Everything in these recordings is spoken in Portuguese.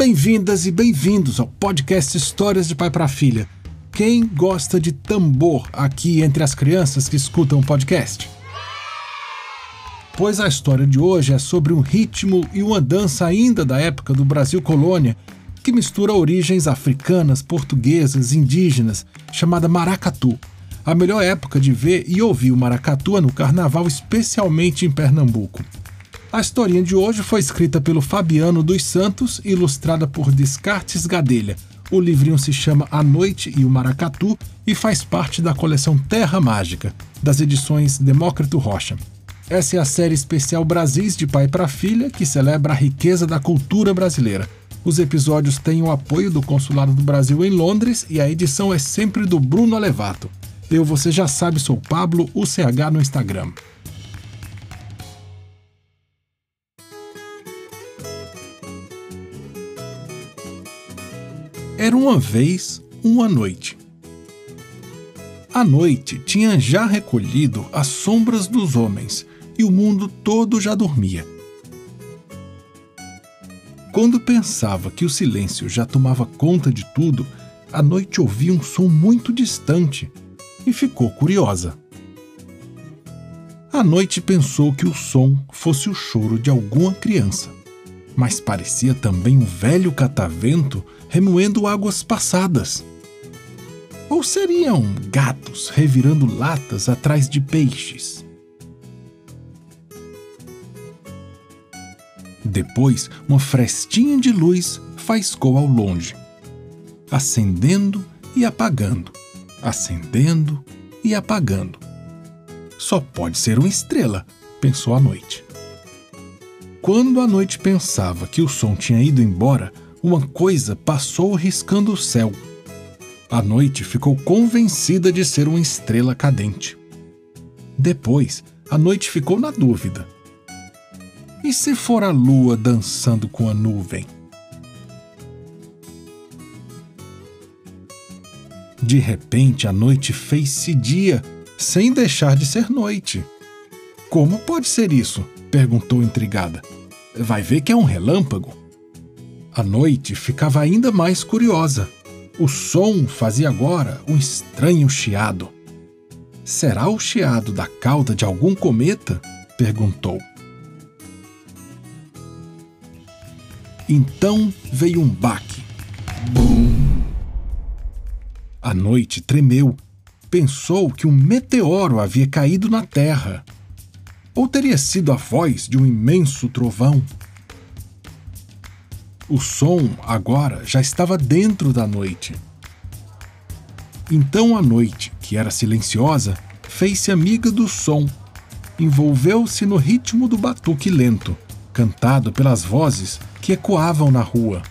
Bem-vindas e bem-vindos ao podcast Histórias de Pai para Filha. Quem gosta de tambor aqui entre as crianças que escutam o podcast? Pois a história de hoje é sobre um ritmo e uma dança ainda da época do Brasil colônia que mistura origens africanas, portuguesas, indígenas, chamada maracatu. A melhor época de ver e ouvir o maracatu é no carnaval, especialmente em Pernambuco. A historinha de hoje foi escrita pelo Fabiano dos Santos e ilustrada por Descartes Gadelha. O livrinho se chama A Noite e o Maracatu e faz parte da coleção Terra Mágica, das edições Demócrito Rocha. Essa é a série especial Brasis de pai para filha, que celebra a riqueza da cultura brasileira. Os episódios têm o apoio do Consulado do Brasil em Londres e a edição é sempre do Bruno Alevato. Eu, você já sabe, sou Pablo UCH no Instagram. Era uma vez uma noite. A noite tinha já recolhido as sombras dos homens e o mundo todo já dormia. Quando pensava que o silêncio já tomava conta de tudo, a noite ouvia um som muito distante e ficou curiosa. A noite pensou que o som fosse o choro de alguma criança mas parecia também um velho catavento remoendo águas passadas. Ou seriam gatos revirando latas atrás de peixes? Depois, uma frestinha de luz faiscou ao longe, acendendo e apagando, acendendo e apagando. Só pode ser uma estrela, pensou a noite. Quando a noite pensava que o som tinha ido embora, uma coisa passou riscando o céu. A noite ficou convencida de ser uma estrela cadente. Depois, a noite ficou na dúvida. E se for a lua dançando com a nuvem? De repente, a noite fez-se dia, sem deixar de ser noite. Como pode ser isso? Perguntou intrigada. Vai ver que é um relâmpago. A noite ficava ainda mais curiosa. O som fazia agora um estranho chiado. Será o chiado da cauda de algum cometa? perguntou. Então veio um baque. Bum! A noite tremeu. Pensou que um meteoro havia caído na Terra. Ou teria sido a voz de um imenso trovão? O som, agora, já estava dentro da noite. Então a noite, que era silenciosa, fez-se amiga do som, envolveu-se no ritmo do batuque lento, cantado pelas vozes que ecoavam na rua.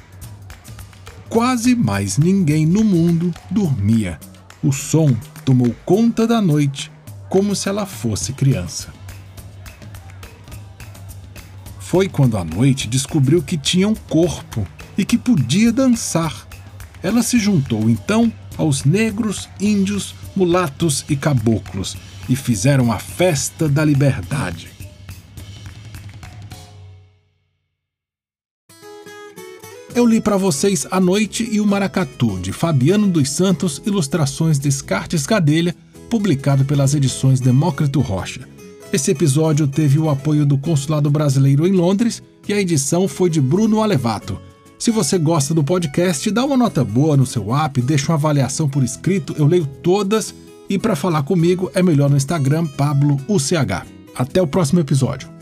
Quase mais ninguém no mundo dormia. O som tomou conta da noite como se ela fosse criança. Foi quando à noite descobriu que tinha um corpo e que podia dançar. Ela se juntou então aos negros, índios, mulatos e caboclos e fizeram a festa da liberdade. Eu li para vocês A Noite e o Maracatu, de Fabiano dos Santos, ilustrações Descartes Cadelha, publicado pelas edições Demócrito Rocha. Esse episódio teve o apoio do Consulado Brasileiro em Londres e a edição foi de Bruno Alevato. Se você gosta do podcast, dá uma nota boa no seu app, deixa uma avaliação por escrito, eu leio todas e para falar comigo é melhor no Instagram Pablo UCH. Até o próximo episódio.